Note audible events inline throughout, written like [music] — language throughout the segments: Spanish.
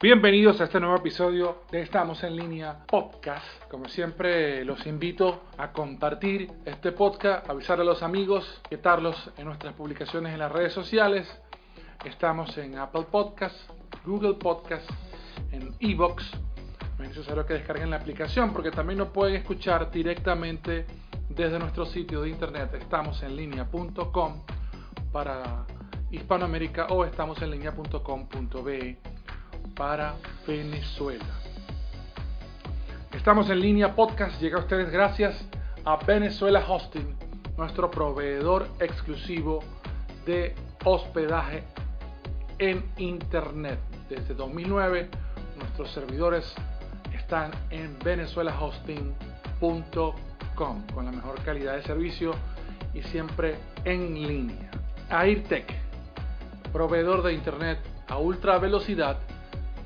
Bienvenidos a este nuevo episodio de Estamos en línea podcast. Como siempre, los invito a compartir este podcast, avisar a los amigos, quitarlos en nuestras publicaciones en las redes sociales. Estamos en Apple Podcast, Google Podcast, en Evox. No es necesario que descarguen la aplicación porque también nos pueden escuchar directamente desde nuestro sitio de internet estamosenlinea.com para Hispanoamérica o estamosenlinea.com.be para Venezuela. Estamos en línea podcast, llega a ustedes gracias a Venezuela Hosting, nuestro proveedor exclusivo de hospedaje en Internet. Desde 2009 nuestros servidores están en venezuelahosting.com con la mejor calidad de servicio y siempre en línea. AirTech, proveedor de Internet a ultra velocidad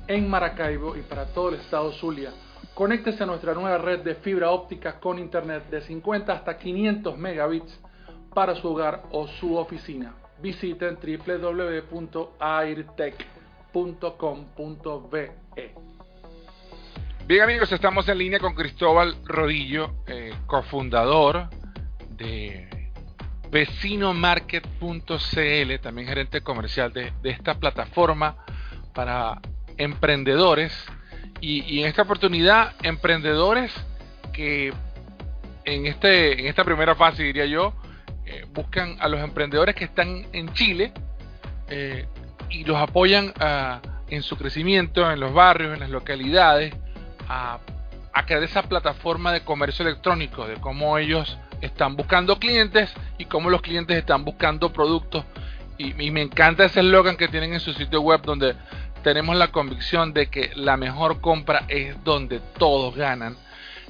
en Maracaibo y para todo el estado Zulia. Conéctese a nuestra nueva red de fibra óptica con internet de 50 hasta 500 megabits para su hogar o su oficina. Visiten www.airtech.com.be. Bien amigos, estamos en línea con Cristóbal Rodillo, eh, cofundador de vecinomarket.cl, también gerente comercial de, de esta plataforma para emprendedores y, en esta oportunidad emprendedores que en, este, en esta primera fase diría yo eh, buscan a los emprendedores que están en Chile eh, y los apoyan en su crecimiento en los barrios, en las localidades, a, a crear esa plataforma de comercio electrónico, de cómo ellos están buscando clientes y cómo los clientes están buscando productos. Y, y me encanta ese eslogan que tienen en su sitio web donde tenemos la convicción de que la mejor compra es donde todos ganan.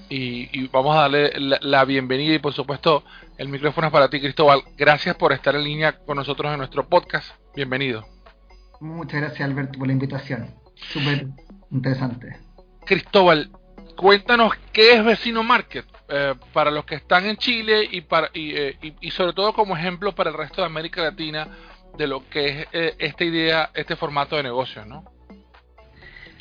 Y, vamos a darle la, bienvenida y por supuesto el micrófono es para ti Cristóbal. Gracias por estar en línea con nosotros en nuestro podcast. Bienvenido. Muchas gracias Alberto por la invitación. Súper interesante. Cristóbal, cuéntanos qué es Vecino Market eh, para los que están en Chile y, para, eh, y sobre todo como ejemplo para el resto de América Latina de lo que es eh, esta idea, este formato de negocio, ¿no?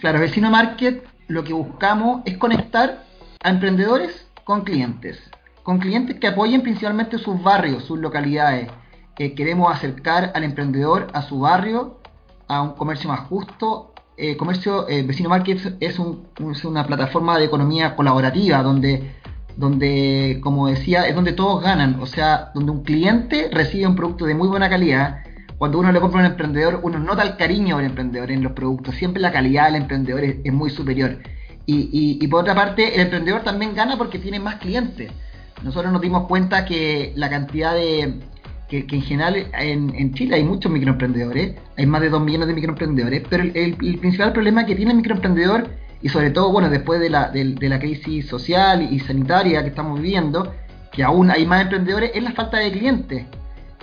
Claro, Vecino Market lo que buscamos es conectar a emprendedores con clientes, con clientes que apoyen principalmente sus barrios, sus localidades. que queremos acercar al emprendedor a su barrio, a un comercio más justo. Eh, comercio eh, Vecino Market es, una plataforma de economía colaborativa donde donde, como decía, es donde todos ganan, o sea, donde un cliente recibe un producto de muy buena calidad, cuando uno le compra a un emprendedor, uno nota el cariño del emprendedor en los productos. Siempre la calidad del emprendedor es, muy superior. Y, por otra parte, el emprendedor también gana porque tiene más clientes. Nosotros nos dimos cuenta que la cantidad de. que, en general en, Chile hay muchos microemprendedores, hay más de 2 millones de microemprendedores, pero el, principal problema que tiene el microemprendedor, y sobre todo, bueno, después de la, de la crisis social y sanitaria que estamos viviendo, que aún hay más emprendedores, es la falta de clientes.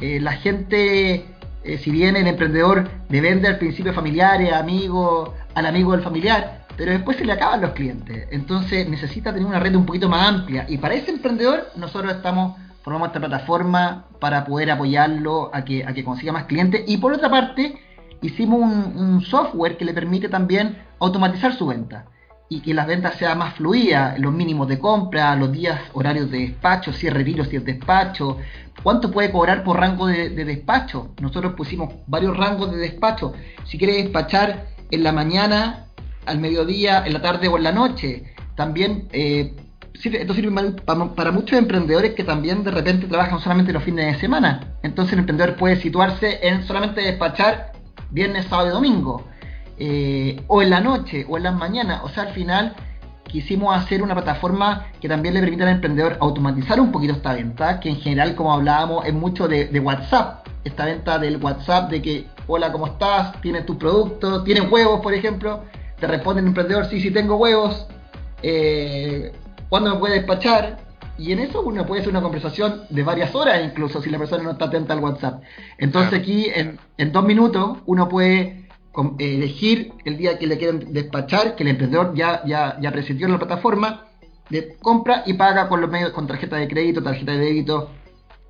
Eh, la gente eh, si bien el emprendedor le vende al principio familiares, amigos, al amigo del familiar, pero después se le acaban los clientes. Entonces necesita tener una red un poquito más amplia. Y para ese emprendedor nosotros estamos formamos esta plataforma para poder apoyarlo a que, a que consiga más clientes. Y por otra parte, hicimos un software que le permite también automatizar su venta y que las ventas sean más fluidas, los mínimos de compra, los días horarios de despacho, si es retiro, si es despacho, cuánto puede cobrar por rango de, despacho. Nosotros pusimos varios rangos de despacho. Si quiere despachar en la mañana, al mediodía, en la tarde o en la noche. También eh, esto sirve para, muchos emprendedores que también de repente trabajan solamente los fines de semana. Entonces el emprendedor puede situarse en solamente despachar viernes, sábado y domingo eh, o en la noche, o en las mañanas. O sea, al final quisimos hacer una plataforma que también le permita al emprendedor automatizar un poquito esta venta, que en general, como hablábamos, es mucho de, WhatsApp. Esta venta del WhatsApp de que, hola, ¿cómo estás? ¿Tienes tu producto? ¿Tienes huevos, por ejemplo? Te responde el emprendedor, sí, sí tengo huevos. Eh, ¿Cuándo me puede despachar? Y en eso uno puede hacer una conversación de varias horas incluso si la persona no está atenta al WhatsApp. Entonces aquí en, en dos minutos uno puede elegir el día que le quieren despachar, que el emprendedor ya, ya, ya en la plataforma, de compra y paga con los medios, con tarjeta de crédito, tarjeta de débito.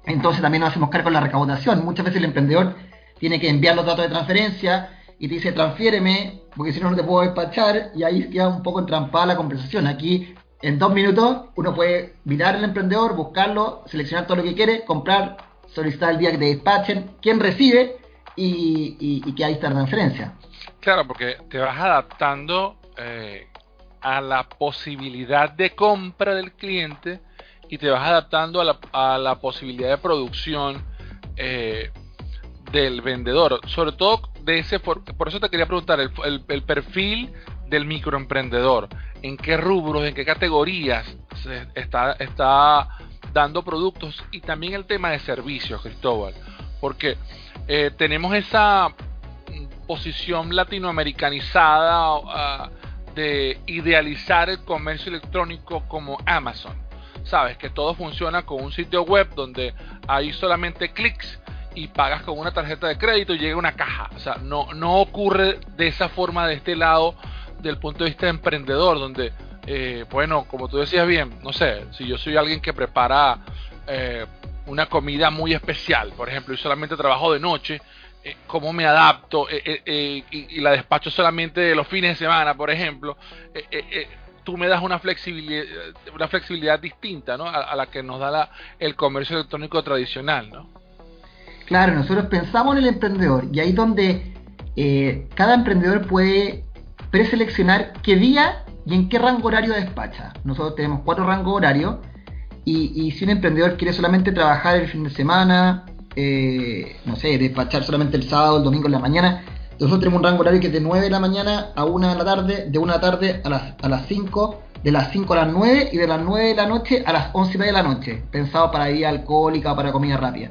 Entonces también nos hacemos cargo de la recaudación. Muchas veces el emprendedor tiene que enviar los datos de transferencia y te dice transfiéreme, porque si no no te puedo despachar, y ahí queda un poco entrampada la conversación. Aquí, en dos minutos, uno puede mirar al emprendedor, buscarlo, seleccionar todo lo que quiere, comprar, solicitar el día que te despachen, quién recibe y, que ahí está la transferencia. Claro, porque te vas adaptando eh, a la posibilidad de compra del cliente y te vas adaptando a la, a la posibilidad de producción eh, del vendedor. Sobre todo de ese, por, eso te quería preguntar el, el, perfil del microemprendedor. ¿En qué rubros, en qué categorías se está, está dando productos? Y también el tema de servicios, Cristóbal. Porque eh, tenemos esa posición latinoamericanizada uh, de idealizar el comercio electrónico como Amazon. Sabes que todo funciona con un sitio web donde hay solamente clics y pagas con una tarjeta de crédito y llega una caja. O sea, no, no ocurre de esa forma de este lado del punto de vista de emprendedor, donde, eh, bueno, como tú decías bien, no sé, si yo soy alguien que prepara eh, una comida muy especial, por ejemplo, y solamente trabajo de noche, eh, cómo me adapto y, la despacho solamente los fines de semana, por ejemplo, tú me das una flexibilidad, una flexibilidad distinta ¿no? a, la que nos da la, el comercio electrónico tradicional. ¿no? Claro, nosotros pensamos en el emprendedor y ahí donde eh, cada emprendedor puede preseleccionar qué día y en qué rango horario despacha. Nosotros tenemos cuatro rangos horarios y, si un emprendedor quiere solamente trabajar el fin de semana, eh, no sé, despachar solamente el sábado, el domingo en la mañana, nosotros tenemos un rango horario que es de 9 de la mañana a 1 de la tarde, de 1 de la tarde a las, a las 5, de las 5 a las 9 y de las 9 de la noche a las 11 y media de la noche, pensado para bebida alcohólica o para comida rápida.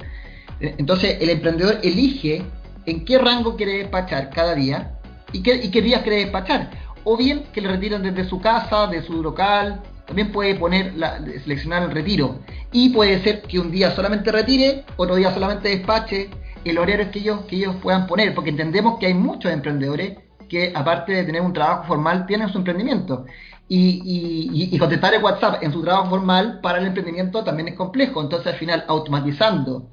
Entonces el emprendedor elige en qué rango quiere despachar cada día y qué, y qué días quiere despachar. O bien que le retiren desde su casa, de su local, también puede poner la, seleccionar el retiro. Y puede ser que un día solamente retire, otro día solamente despache, el horario que ellos, que ellos puedan poner, porque entendemos que hay muchos emprendedores que aparte de tener un trabajo formal tienen su emprendimiento. Y, y, y, contestar el WhatsApp en su trabajo formal para el emprendimiento también es complejo. Entonces al final automatizando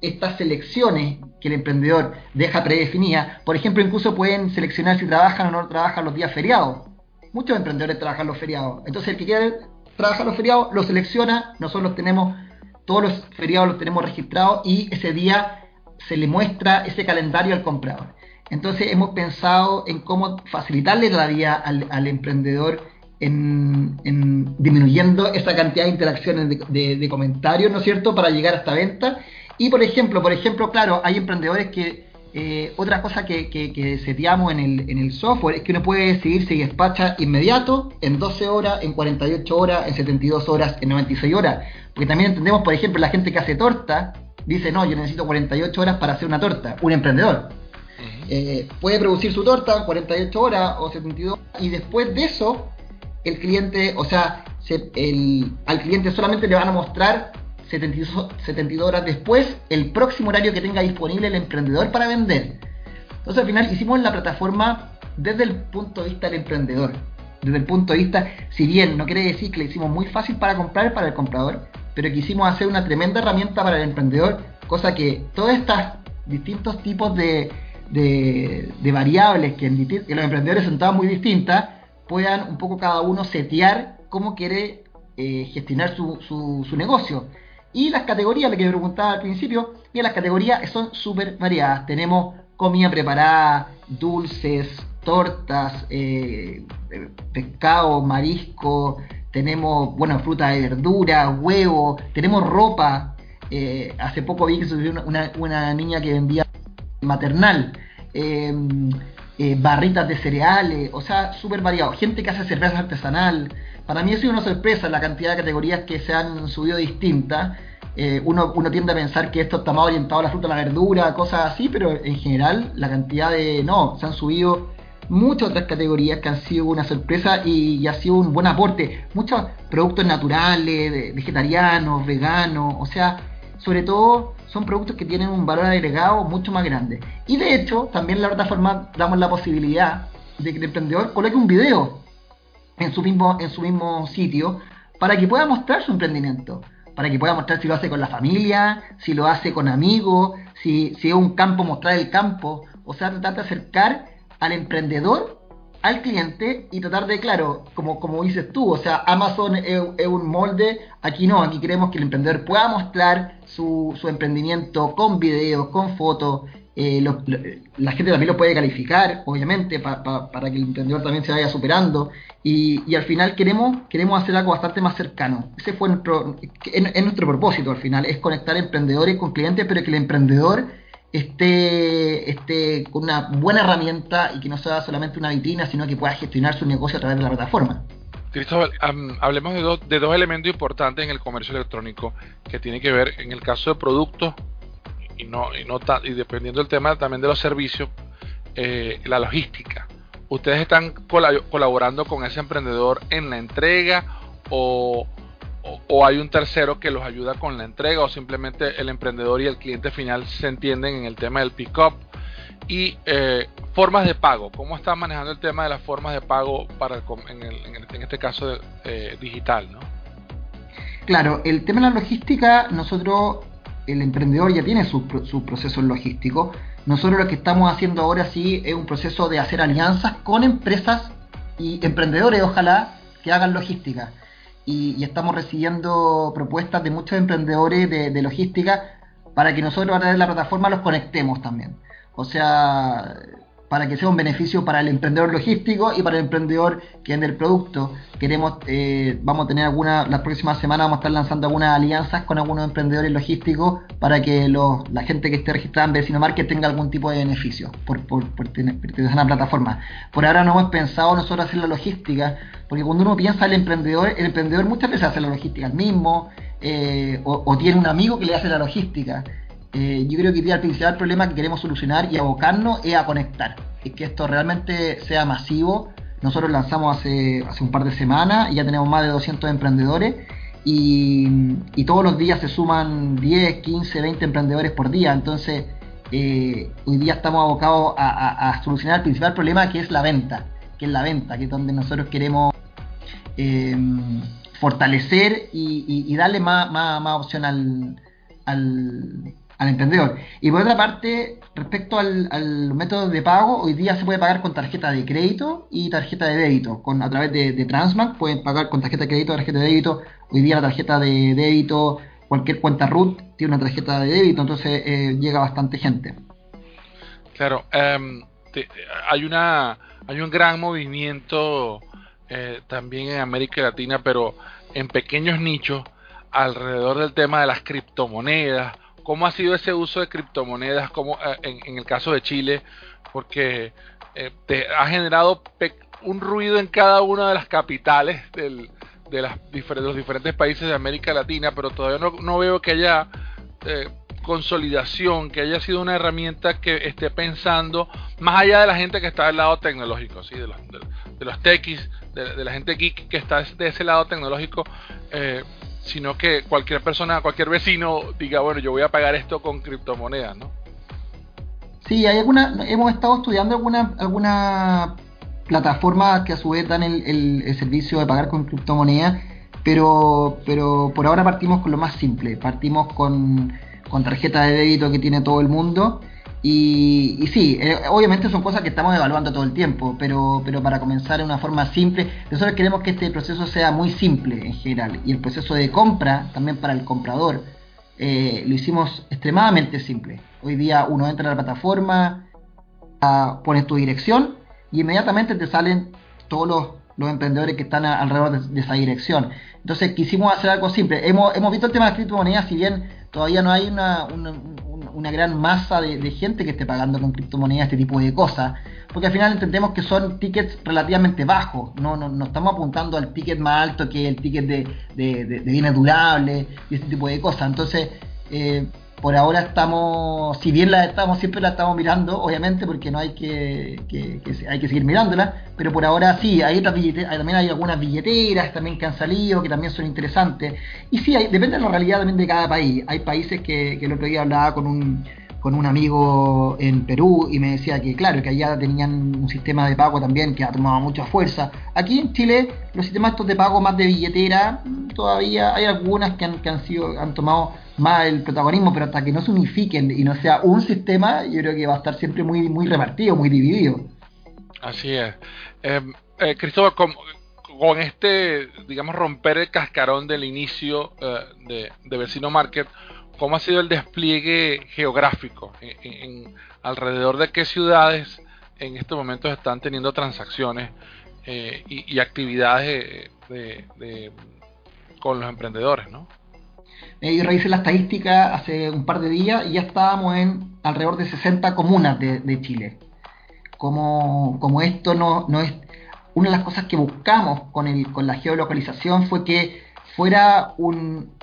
estas selecciones que el emprendedor deja predefinidas, por ejemplo, incluso pueden seleccionar si trabajan o no trabajan los días feriados. Muchos emprendedores trabajan los feriados. Entonces, el que quiere trabajar los feriados lo selecciona, nosotros tenemos, todos los feriados los tenemos registrados y ese día se le muestra ese calendario al comprador. Entonces, hemos pensado en cómo facilitarle la vida al, emprendedor en, disminuyendo esa cantidad de interacciones de, de comentarios, ¿no es cierto?, para llegar a esta venta y por ejemplo, por ejemplo, claro, hay emprendedores que eh, otra cosa que, que, seteamos en el, en el software es que uno puede decidir si despacha inmediato, en 12 horas, en 48 horas, en 72 horas, en 96 horas. Porque también entendemos, por ejemplo, la gente que hace torta dice, no, yo necesito 48 horas para hacer una torta. Un emprendedor. Eh, puede producir su torta 48 horas o 72 y después de eso el cliente, o sea, el, al cliente solamente le van a mostrar 72, horas después el próximo horario que tenga disponible el emprendedor para vender. Entonces al final hicimos la plataforma desde el punto de vista del emprendedor. Desde el punto de vista, si bien no quiere decir que le hicimos muy fácil para comprar para el comprador, pero quisimos hacer una tremenda herramienta para el emprendedor, cosa que todos estos distintos tipos de, variables que, los emprendedores son todas muy distintas, puedan un poco cada uno setear cómo quiere eh, gestionar su negocio. Y las categorías, la que preguntaba al principio, y las categorías son súper variadas. Tenemos comida preparada, dulces, tortas, eh, eh, pescado, marisco, tenemos, bueno, fruta y verdura, huevo, tenemos ropa. Eh, hace poco vi que subió una, una, niña que vendía maternal, em, barritas de cereales, o sea, súper variado. Gente que hace cerveza artesanal, para mí ha sido una sorpresa la cantidad de categorías que se han subido distintas. Eh, uno, uno, tiende a pensar que esto está más orientado a la fruta, a la verdura, cosas así, pero en general la cantidad de... No, se han subido muchas otras categorías que han sido una sorpresa y, ha sido un buen aporte. Muchos productos naturales, vegetarianos, veganos, o sea, sobre todo son productos que tienen un valor agregado mucho más grande. Y de hecho, también la plataforma damos la posibilidad de que el emprendedor coloque un video en su mismo, en su mismo sitio para que pueda mostrar su emprendimiento, para que pueda mostrar si lo hace con la familia, si lo hace con amigos, si, si es un campo, mostrar el campo, o sea, tratar de acercar al emprendedor al cliente y tratar de, claro, como, como dices tú, o sea, Amazon es, un molde, aquí no, aquí queremos que el emprendedor pueda mostrar su, su emprendimiento con videos, con fotos, eh, la gente también lo puede calificar, obviamente, para que el emprendedor también se vaya superando. Y, y, al final queremos, queremos hacer algo bastante más cercano. Ese fue nuestro, es, nuestro propósito al final, es conectar emprendedores con clientes, pero que el emprendedor esté, esté con una buena herramienta y que no sea solamente una vitrina, sino que pueda gestionar su negocio a través de la plataforma. Cristóbal, hablemos de, de dos elementos importantes en el comercio electrónico que tiene que ver en el caso de productos y no y no y dependiendo del tema también de los servicios eh, la logística. Ustedes están colaborando con ese emprendedor en la entrega o, o, hay un tercero que los ayuda con la entrega o simplemente el emprendedor y el cliente final se entienden en el tema del pick up y eh, formas de pago. Cómo están manejando el tema de las formas de pago para en, en, este caso eh, digital no claro el tema de la logística nosotros el emprendedor ya tiene sus su procesos logísticos. Nosotros lo que estamos haciendo ahora sí es un proceso de hacer alianzas con empresas y emprendedores, ojalá, que hagan logística. Y, estamos recibiendo propuestas de muchos emprendedores de, de, logística para que nosotros a través de la plataforma los conectemos también. O sea, para que sea un beneficio para el emprendedor logístico y para el emprendedor que vende el producto. Queremos, eh, vamos a tener alguna, las próximas semanas vamos a estar lanzando algunas alianzas con algunos emprendedores logísticos para que la gente que esté registrada en Vecino Market tenga algún tipo de beneficio por, por, por tener una plataforma. Por ahora no hemos pensado nosotros hacer la logística, porque cuando uno piensa el emprendedor, el emprendedor muchas veces hace la logística el mismo, eh, o, o tiene un amigo que le hace la logística. Eh, yo creo que el principal problema que queremos solucionar y abocarnos es a conectar. Es que esto realmente sea masivo. Nosotros lanzamos hace, hace un par de semanas y ya tenemos más de 200 emprendedores y, todos los días se suman 10, 15, 20 emprendedores por día. Entonces, eh, hoy día estamos abocados a, solucionar el principal problema que es la venta, que es la venta, que es donde nosotros queremos eh, fortalecer y, darle más, más, opción al, al emprendedor. Y por otra parte, respecto al, método de pago, hoy día se puede pagar con tarjeta de crédito y tarjeta de débito. Con, a través de, de pueden pagar con tarjeta de crédito tarjeta de débito. Hoy día la tarjeta de débito, cualquier cuenta root tiene una tarjeta de débito, entonces eh, llega bastante gente. Claro, em, hay, una, hay un gran movimiento eh, también en América Latina, pero en pequeños nichos alrededor del tema de las criptomonedas ¿Cómo ha sido ese uso de criptomonedas como eh, en, el caso de Chile? Porque eh, te ha generado un ruido en cada una de las capitales de, las los diferentes países de América Latina, pero todavía no, veo que haya eh, consolidación, que haya sido una herramienta que esté pensando más allá de la gente que está del lado tecnológico, ¿sí? de, los, de, los techis, de, la gente geek que está de ese lado tecnológico. Eh, sino que cualquier persona, cualquier vecino diga, bueno, yo voy a pagar esto con criptomonedas, ¿no? Sí, hay alguna, hemos estado estudiando alguna, alguna plataforma que a su vez dan el, el, servicio de pagar con criptomonedas, pero, pero por ahora partimos con lo más simple, partimos con, con tarjeta de débito que tiene todo el mundo y, sí, eh, obviamente son cosas que estamos evaluando todo el tiempo, pero, pero para comenzar de una forma simple, nosotros queremos que este proceso sea muy simple en general. Y el proceso de compra, también para el comprador, eh, lo hicimos extremadamente simple. Hoy día uno entra a la plataforma, pones tu dirección y inmediatamente te salen todos los, los emprendedores que están alrededor de, esa dirección. Entonces quisimos hacer algo simple. Hemos, hemos visto el tema de criptomonedas, si bien todavía no hay una, gran masa de, gente que esté pagando con criptomonedas este tipo de cosas, porque al final entendemos que son tickets relativamente bajos, no, no, no estamos apuntando al ticket más alto que el ticket de, de, de bienes durables y este tipo de cosas. Entonces, eh, por ahora estamos, si bien la estamos, siempre la estamos mirando, obviamente, porque no hay que, hay que seguir mirándola, pero por ahora sí, hay otras billeteras, también hay algunas billeteras también que han salido, que también son interesantes. Y sí, hay, depende de la realidad también de cada país. Hay países que, que el otro día hablaba con un, con un amigo en Perú y me decía que claro, que allá tenían un sistema de pago también que ha tomado mucha fuerza. Aquí en Chile los sistemas estos de pago más de billetera, todavía hay algunas que han, que han sido, han tomado más el protagonismo, pero hasta que no se unifiquen y no sea un sistema, yo creo que va a estar siempre muy, muy repartido, muy dividido. Así es. Em, eh, Cristóbal, con, con, este, digamos, romper el cascarón del inicio eh, de, de, Vecino Market, ¿cómo ha sido el despliegue geográfico? Alrededor de qué ciudades en estos momentos están teniendo transacciones eh, y, actividades de, de, con los emprendedores, ¿no? Eh, revisé la estadística hace un par de días y ya estábamos en alrededor de 60 comunas de, Chile como, como esto no, no es... Una de las cosas que buscamos con, el, con la geolocalización fue que fuera un,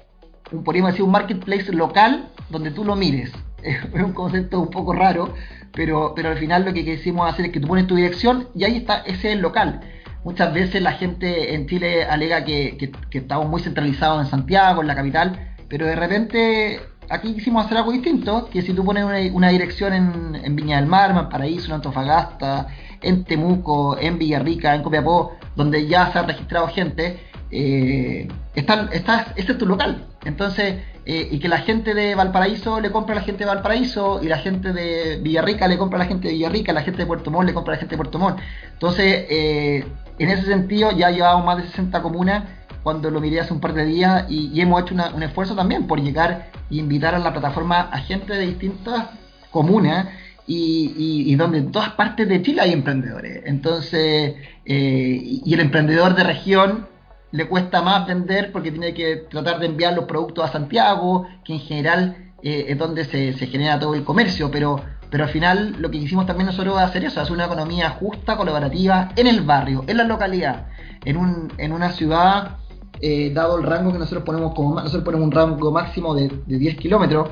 podríamos decir, un marketplace local donde tú lo mires. [laughs] Es un concepto un poco raro, pero, pero al final lo que quisimos hacer es que tú pones tu dirección y ahí está, ese es el local. Muchas veces la gente en Chile alega que, que, que estamos muy centralizados en Santiago, en la capital, pero de repente aquí quisimos hacer algo distinto, que si tú pones una, dirección en, Viña del Mar, en Paraíso, en Antofagasta, en Temuco, en Villarrica, en Copiapó, donde ya se ha registrado gente, eh, están, estás, ese es tu local. Entonces, eh, y que la gente de Valparaíso le compra a la gente de Valparaíso, y la gente de Villarrica le compra a la gente de Villarrica, la gente de Puerto Montt le compra a la gente de Puerto Montt. Entonces, eh, en ese sentido, ya llevamos más de 60 comunas cuando lo miré hace un par de días y, hemos hecho un esfuerzo también por llegar e invitar a la plataforma a gente de distintas comunas y, donde en todas partes de Chile hay emprendedores. Entonces, eh, y el emprendedor de región le cuesta más vender porque tiene que tratar de enviar los productos a Santiago, que en general eh, es donde se, genera todo el comercio, pero, pero al final lo que quisimos también nosotros hacer eso, hacer una economía justa, colaborativa, en el barrio, en la localidad, en, un, en una ciudad eh, dado el rango que nosotros ponemos como nosotros ponemos un rango máximo de, 10 kilómetros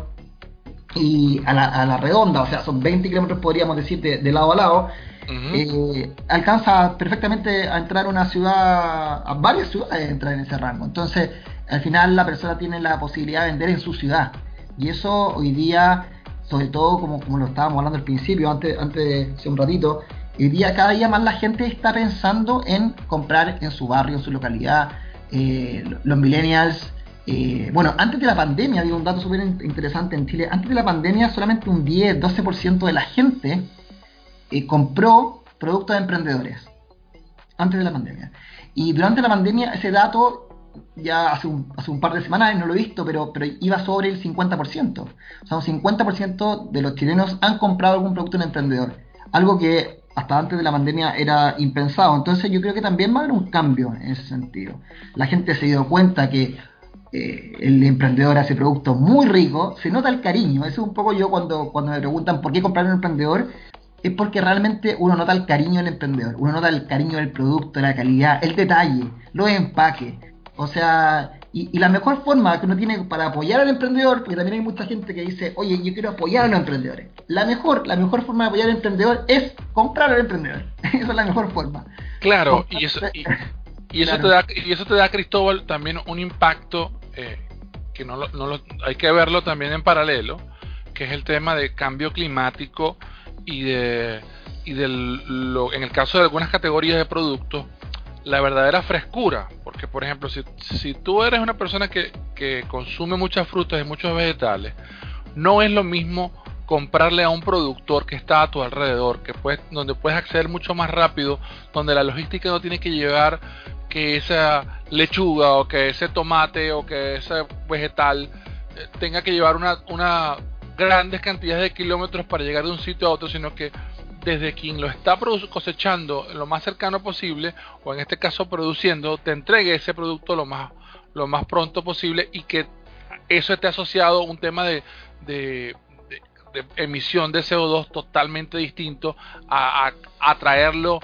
y a la, redonda, o sea, son 20 kilómetros podríamos decir de, lado a lado, alcanza perfectamente a entrar a una ciudad, a varias ciudades entrar en ese rango. Entonces, al final la persona tiene la posibilidad de vender en su ciudad. Y eso hoy día, sobre todo como, como lo estábamos hablando al principio, antes, antes de hace un ratito, hoy día cada día más la gente está pensando en comprar en su barrio, en su localidad, eh, los millennials, eh, bueno, antes de la pandemia, digo un dato súper interesante en Chile, antes de la pandemia solamente un 10-12% de la gente eh, compró productos de emprendedores, antes de la pandemia. Y durante la pandemia ese dato, ya hace un, hace un par de semanas no lo he visto, pero, pero iba sobre el 50%. O sea, un 50% de los chilenos han comprado algún producto de un emprendedor. Algo que hasta antes de la pandemia era impensado. Entonces yo creo que también va a haber un cambio en ese sentido. La gente se dio cuenta que eh, el emprendedor hace productos muy ricos, se nota el cariño. Eso es un poco yo cuando, cuando me preguntan por qué comprar un emprendedor, es porque realmente uno nota el cariño del emprendedor, uno nota el cariño del producto, la calidad, el detalle, los empaques. O sea, y, la mejor forma que uno tiene para apoyar al emprendedor, porque también hay mucha gente que dice, oye, yo quiero apoyar a los emprendedores. La mejor, la mejor forma de apoyar al emprendedor es comprar al emprendedor. [laughs] Esa es la mejor forma. Claro, y eso, y, [laughs] eso te da, y eso te da, Cristóbal, también un impacto eh, que no, lo, no lo, hay que verlo también en paralelo, que es el tema de cambio climático y de y del, lo, en el caso de algunas categorías de productos la verdadera frescura. Porque, por ejemplo, si, si tú eres una persona que, que, consume muchas frutas y muchos vegetales, no es lo mismo comprarle a un productor que está a tu alrededor, que puedes, donde puedes acceder mucho más rápido, donde la logística no tiene que llevar que esa lechuga o que ese tomate o que ese vegetal eh, tenga que llevar una, una grandes cantidades de kilómetros para llegar de un sitio a otro, sino que desde quien lo está cosechando lo más cercano posible, o en este caso produciendo, te entregue ese producto lo más, lo más pronto posible y que eso esté asociado a un tema de, de, emisión de CO2 totalmente distinto a, a, traerlo,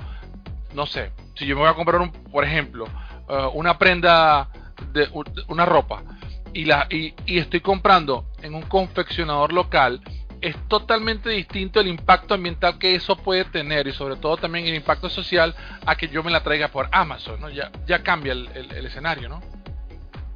no sé, si yo me voy a comprar, un, por ejemplo, uh, una prenda de una ropa y, la, y, y estoy comprando en un confeccionador local, es totalmente distinto el impacto ambiental que eso puede tener y sobre todo también el impacto social a que yo me la traiga por Amazon, ¿no? Ya, ya cambia el, escenario, ¿no?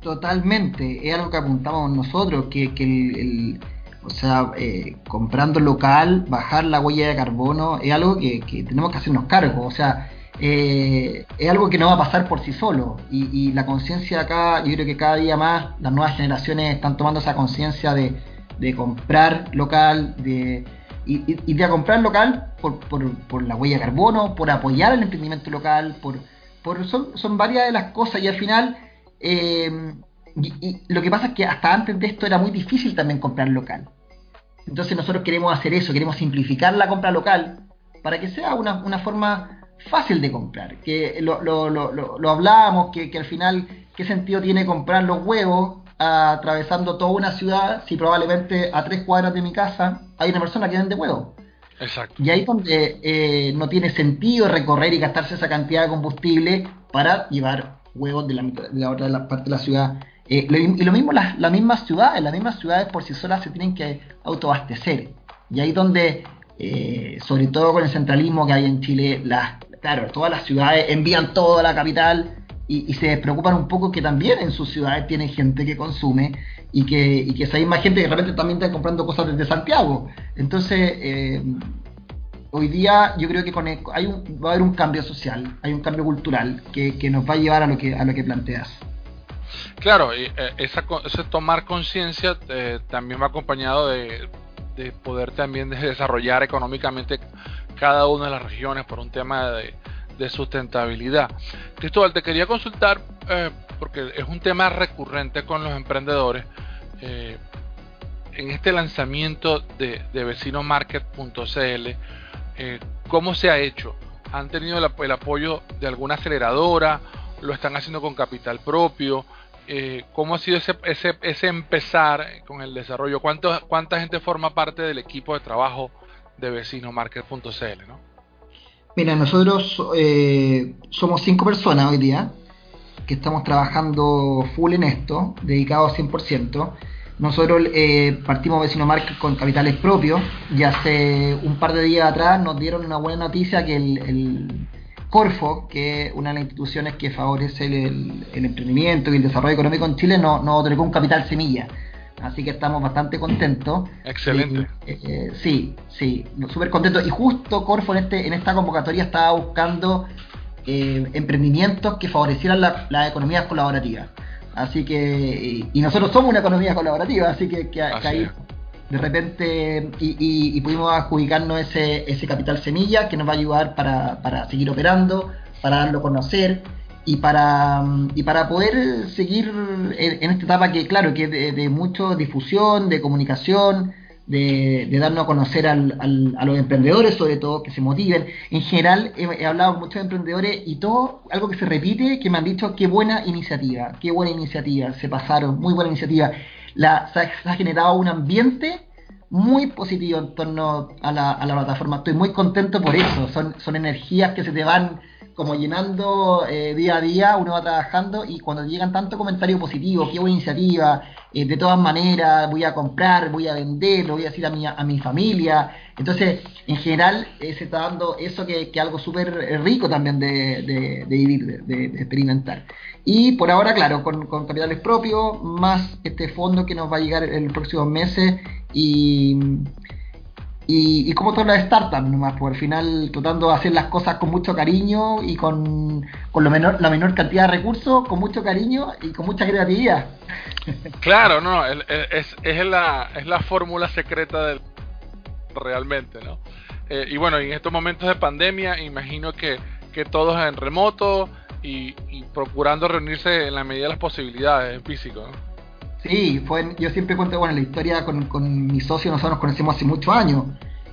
Totalmente, es algo que apuntamos nosotros, que, el, o sea, eh, comprando local, bajar la huella de carbono, es algo que, tenemos que hacernos cargo, o sea, eh, es algo que no va a pasar por sí solo y, la conciencia acá, yo creo que cada día más las nuevas generaciones están tomando esa conciencia de de comprar local, de, y, a comprar local por, por, por, la huella de carbono, por apoyar el emprendimiento local, por, por son, son varias de las cosas y al final eh, y, lo que pasa es que hasta antes de esto era muy difícil también comprar local. Entonces nosotros queremos hacer eso, queremos simplificar la compra local para que sea una, una forma fácil de comprar. Que lo, lo, lo, lo hablábamos, que, que al final, ¿qué sentido tiene comprar los huevos atravesando toda una ciudad si probablemente a tres cuadras de mi casa hay una persona que vende huevos. Exacto. Y ahí es donde eh, no tiene sentido recorrer y gastarse esa cantidad de combustible para llevar huevos de la, de la otra parte de la ciudad. Eh, y lo mismo las, las mismas ciudades, las mismas ciudades por sí solas se tienen que autoabastecer. Y ahí es donde, eh, sobre todo con el centralismo que hay en Chile, las, claro, todas las ciudades envían todo a la capital y, se preocupan un poco que también en sus ciudades tienen gente que consume y que, y que esa misma gente que de repente también está comprando cosas desde Santiago. Entonces, eh, hoy día yo creo que con hay un, va a haber un cambio social, hay un cambio cultural que, que, nos va a llevar a lo que, a lo que planteas. Claro, y, eh, ese tomar conciencia eh, también va acompañado de, de poder también desarrollar económicamente cada una de las regiones por un tema de, sustentabilidad. Cristóbal, te quería consultar, eh, porque es un tema recurrente con los emprendedores, eh, en este lanzamiento de, de vecinomarket.cl, eh, ¿cómo se ha hecho? ¿Han tenido el, apoyo de alguna aceleradora? ¿Lo están haciendo con capital propio? ¿Cómo ha sido ese, ese, ese, empezar con el desarrollo? ¿Cuánto, ¿Cuánta gente forma parte del equipo de trabajo de vecinomarket.cl? ¿no? Mira, nosotros eh, somos cinco personas hoy día que estamos trabajando full en esto, dedicados 100%. Nosotros eh, partimos Vecino Market con capitales propios y hace un par de días atrás nos dieron una buena noticia que el, Corfo, que es una de las instituciones que favorece el, emprendimiento y el desarrollo económico en Chile, nos no otorgó un capital semilla. Así que estamos bastante contentos. Excelente. Eh, eh, sí, sí, súper contentos. Y justo Corfo en, este, en esta convocatoria estaba buscando eh, emprendimientos que favorecieran las la economías colaborativas. Así que, y, nosotros somos una economía colaborativa, así que, que, ahí de repente y, pudimos adjudicarnos ese, ese capital semilla que nos va a ayudar para, para seguir operando, para darlo a conocer y para, y para poder seguir en, esta etapa que, claro, que de, de mucha difusión, de comunicación, de, darnos a conocer al, a los emprendedores, sobre todo, que se motiven. En general, he, hablado con muchos emprendedores y todo, algo que se repite, que me han dicho, qué buena iniciativa, qué buena iniciativa, se pasaron, muy buena iniciativa. La, se, ha, generado un ambiente muy positivo en torno a la, a la plataforma. Estoy muy contento por eso. Son, son energías que se te van como llenando eh, día a día, uno va trabajando y cuando llegan tanto comentario positivo, qué buena iniciativa, eh, de todas maneras voy a comprar, voy a vender, lo voy a decir a mi, a mi familia. Entonces, en general, eh, se está dando eso que es algo súper rico también de, de, vivir, de, experimentar. Y por ahora, claro, con, con capitales propios, más este fondo que nos va a llegar en los próximos meses y y, como todas las startups nomás, por al final tratando de hacer las cosas con mucho cariño y con, con lo menor, la menor cantidad de recursos, con mucho cariño y con mucha creatividad. [laughs] Claro, no, es, es la, es la fórmula secreta del realmente, ¿no? Eh, y bueno, en estos momentos de pandemia, imagino que, que todos en remoto y, y procurando reunirse en la medida de las posibilidades en físico, ¿no? Sí, fue, yo siempre cuento, bueno, la historia con, con mi socio, nosotros nos conocemos hace muchos años,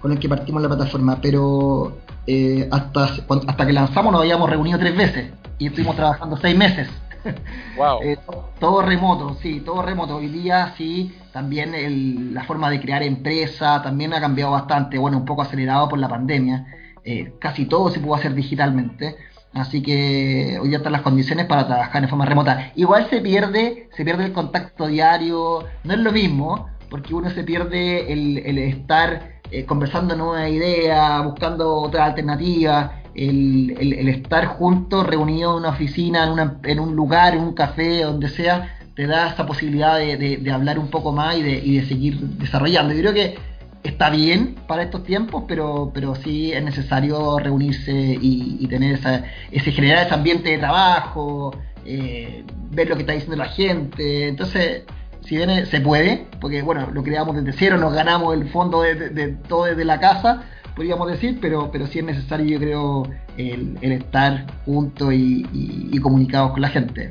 con el que partimos la plataforma, pero eh, hasta, hasta que lanzamos nos habíamos reunido tres veces y estuvimos trabajando seis meses. [laughs] Wow. Eh, todo remoto, sí, todo remoto. Hoy día sí, también el, la forma de crear empresa también ha cambiado bastante, bueno, un poco acelerado por la pandemia. Eh, casi todo se pudo hacer digitalmente. Así que hoy ya están las condiciones para trabajar de forma remota. Igual se pierde, se pierde el contacto diario, no es lo mismo, porque uno se pierde el, el estar eh, conversando nuevas ideas, buscando otras alternativas, el, el, estar juntos, reunidos en una oficina, en, una, en, un lugar, en un café, donde sea, te da esa posibilidad de, de, de hablar un poco más y de, y de seguir desarrollando. Yo creo que está bien para estos tiempos, pero, pero sí es necesario reunirse y, tener esa, ese generar ese ambiente de trabajo, eh, ver lo que está diciendo la gente. Entonces, si bien se puede, porque bueno, lo creamos desde cero, nos ganamos el fondo de, todo desde la casa, podríamos decir, pero, pero sí es necesario, yo creo, el, estar juntos y, comunicados con la gente.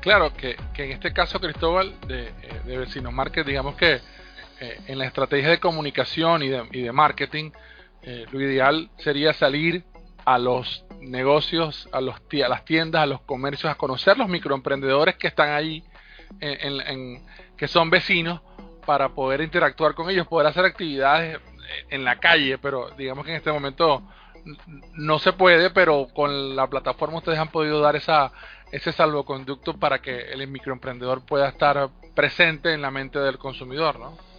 Claro, que, en este caso, Cristóbal, de, eh, de Vecinos Market, digamos que eh, en la estrategia de comunicación y de, y de marketing, eh, lo ideal sería salir a los negocios, a, los, a las tiendas, a los comercios, a conocer los microemprendedores que están ahí, en, que son vecinos, para poder interactuar con ellos, poder hacer actividades eh, en la calle, pero digamos que en este momento no se puede, pero con la plataforma ustedes han podido dar esa, ese salvoconducto para que el microemprendedor pueda estar presente en la mente del consumidor, ¿no?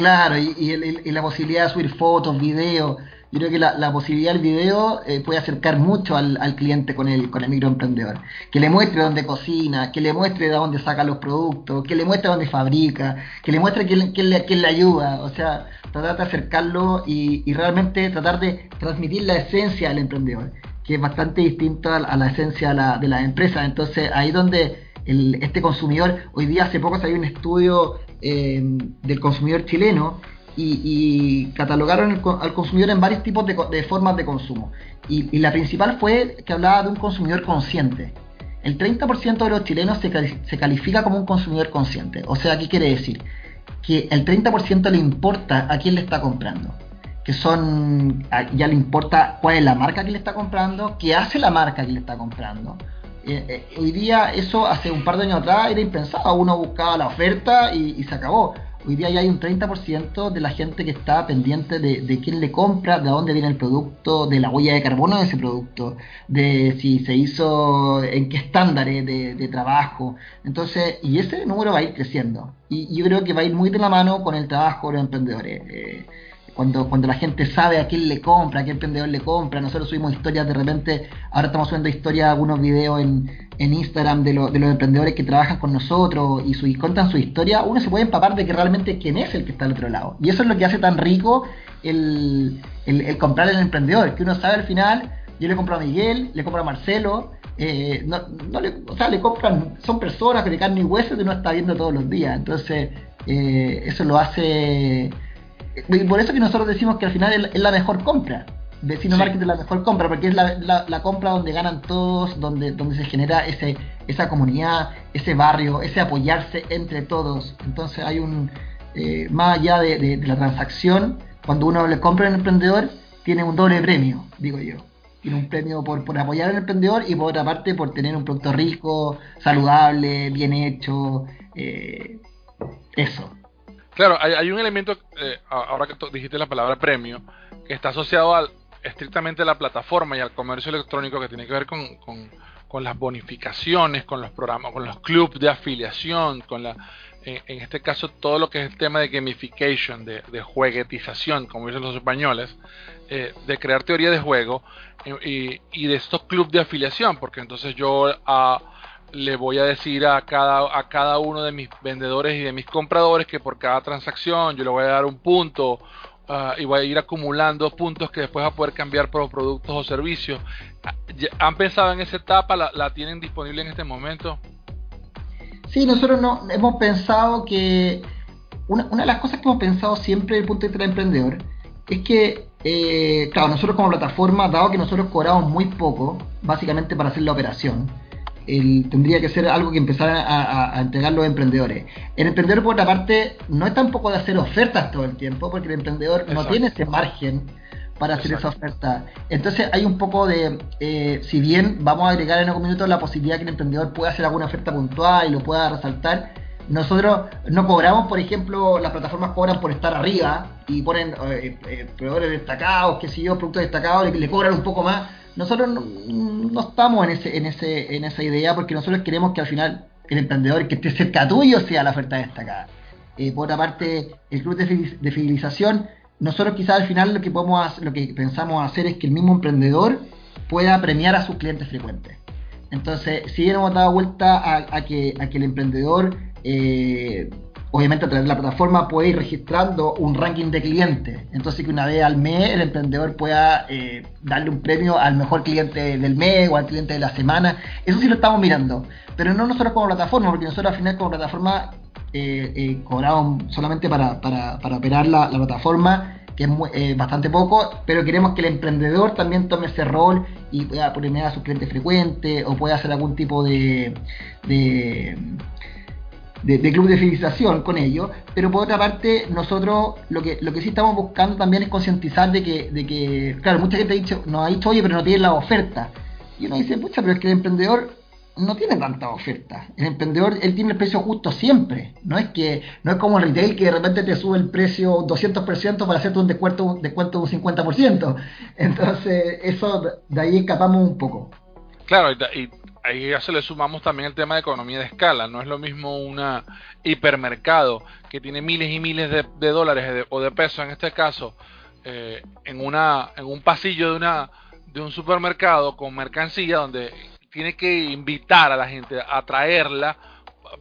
Claro, y, la posibilidad de subir fotos, videos. Yo creo que la, posibilidad del video eh, puede acercar mucho al, cliente con el, con el microemprendedor. Que le muestre dónde cocina, que le muestre de dónde saca los productos, que le muestre dónde fabrica, que le muestre quién, le, le, ayuda. O sea, tratar de acercarlo y, realmente tratar de transmitir la esencia del emprendedor, que es bastante distinta a, la esencia de la, de la empresa. Entonces, ahí donde este consumidor, hoy día hace poco salió un estudio eh, del consumidor chileno y, catalogaron al consumidor en varios tipos de, formas de consumo. Y, la principal fue que hablaba de un consumidor consciente. El 30% de los chilenos se, califica como un consumidor consciente. O sea, ¿qué quiere decir? Que el 30% le importa a quién le está comprando. Que son, ya le importa cuál es la marca que le está comprando, qué hace la marca que le está comprando eh, eh, hoy día eso hace un par de años atrás era impensado, uno buscaba la oferta y, se acabó. Hoy día ya hay un 30% de la gente que está pendiente de, quién le compra, de dónde viene el producto, de la huella de carbono de ese producto, de si se hizo, en qué estándares de, trabajo. Entonces, y ese número va a ir creciendo. Y yo creo que va a ir muy de la mano con el trabajo de los emprendedores. Eh, cuando, cuando la gente sabe a quién le compra, a qué emprendedor le compra. Nosotros subimos historias de repente, ahora estamos subiendo historias, algunos videos en, en Instagram de, de, los emprendedores que trabajan con nosotros y su, cuentan su historia, uno se puede empapar de que realmente quién es el que está al otro lado. Y eso es lo que hace tan rico el, el, comprar el emprendedor, que uno sabe al final, yo le compro a Miguel, le compro a Marcelo, eh, no, no le, o sea, le compran, son personas que de carne y hueso que uno está viendo todos los días. Entonces, eh, eso lo hace y por eso que nosotros decimos que al final es la mejor compra. Vecino Market es la mejor compra, porque es la, compra donde ganan todos, donde, donde se genera ese, esa comunidad, ese barrio, ese apoyarse entre todos. Entonces hay un, eh, más allá de, la transacción, cuando uno le compra al emprendedor, tiene un doble premio, digo yo. Tiene un premio por, por apoyar al emprendedor y por otra parte por tener un producto rico, saludable, bien hecho. Eh, eso. Claro, hay, un elemento, eh, ahora que dijiste la palabra premio, que está asociado al, estrictamente a la plataforma y al comercio electrónico que tiene que ver con, con, las bonificaciones, con los programas, con los clubes de afiliación, con la, en, este caso todo lo que es el tema de gamification, de, de jueguetización, como dicen los españoles, eh, de crear teoría de juego eh, y, y, de estos clubes de afiliación, porque entonces yo a le voy a decir a cada, a cada uno de mis vendedores y de mis compradores que por cada transacción yo le voy a dar un punto ah, y voy a ir acumulando puntos que después va a poder cambiar por productos o servicios. ¿Han pensado en esa etapa? ¿La, tienen disponible en este momento? Sí, nosotros no, hemos pensado que una, una, de las cosas que hemos pensado siempre desde el punto de vista del emprendedor es que, eh, claro, nosotros como plataforma, dado que nosotros cobramos muy poco, básicamente para hacer la operación, tendría que ser algo que empezara a, entregar los emprendedores. El emprendedor, por otra parte, no es tampoco de hacer ofertas todo el tiempo, porque el emprendedor no tiene ese margen para hacer esa oferta. Entonces hay un poco de, eh, si bien vamos a agregar en algún minuto la posibilidad que el emprendedor pueda hacer alguna oferta puntual y lo pueda resaltar, nosotros no cobramos, por ejemplo, las plataformas cobran por estar arriba y ponen eh, eh, proveedores destacados, qué sé yo, productos destacados, le, le cobran un poco más nosotros no, estamos en, ese, en, ese, en esa idea porque nosotros queremos que al final el emprendedor que esté cerca tuyo sea la oferta destacada. Eh, por otra parte, el club de, fidelización, nosotros quizás al final lo que, podemos, lo que pensamos hacer es que el mismo emprendedor pueda premiar a sus clientes frecuentes. Entonces, si hemos dado vuelta a, que, a que el emprendedor eh, obviamente a través de la plataforma puede ir registrando un ranking de clientes. Entonces que una vez al mes el emprendedor pueda eh, darle un premio al mejor cliente del mes o al cliente de la semana. Eso sí lo estamos mirando. Pero no nosotros como plataforma, porque nosotros al final como plataforma eh, cobrado solamente para, para, para operar la, plataforma, que es bastante poco, pero queremos que el emprendedor también tome ese rol y pueda poner a su cliente frecuente o pueda hacer algún tipo de de, club de fidelización con ellos, pero por otra parte, nosotros lo que, lo que sí estamos buscando también es concientizar de que, de que, claro, mucha gente ha dicho, nos ha dicho, oye, pero no tiene la oferta. Y uno dice, pucha, pero es que el emprendedor no tiene tanta oferta. El emprendedor, él tiene el precio justo siempre. No es que no es como el retail que de repente te sube el precio 200% para hacerte un descuento, descuento de un 50%. Entonces, eso de ahí escapamos un poco. Claro, y, ahí ya se le sumamos también el tema de economía de escala. No es lo mismo una hipermercado que tiene miles y miles de, dólares o de pesos en este caso eh, en una en un pasillo de una de un supermercado con mercancía donde tiene que invitar a la gente a traerla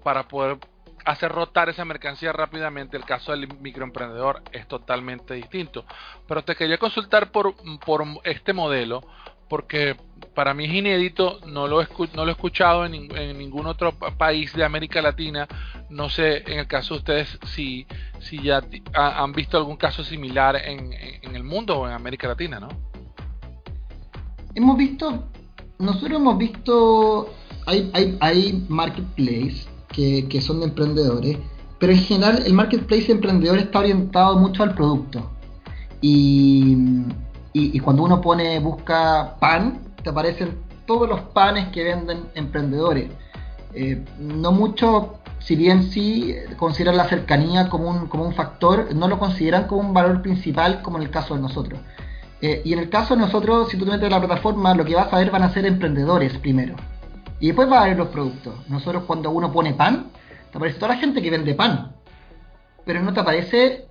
para poder hacer rotar esa mercancía rápidamente. El caso del microemprendedor es totalmente distinto. Pero te quería consultar por, por este modelo porque para mí es inédito, no lo, no lo he escuchado en, ningún otro país de América Latina. No sé, en el caso de ustedes, si, si ya han visto algún caso similar en, el mundo o en América Latina, ¿no? Hemos visto, nosotros hemos visto, hay, hay, hay marketplace que, que son de emprendedores, pero en general el marketplace de emprendedores está orientado mucho al producto. Y y, cuando uno pone, busca pan, te aparecen todos los panes que venden emprendedores. Eh, no mucho, si bien sí consideran la cercanía como un, como un factor, no lo consideran como un valor principal como en el caso de nosotros. Eh, y en el caso de nosotros, si tú te metes en la plataforma, lo que vas a ver van a ser emprendedores primero. Y después va a ver los productos. Nosotros cuando uno pone pan, te aparece toda la gente que vende pan. Pero no te aparece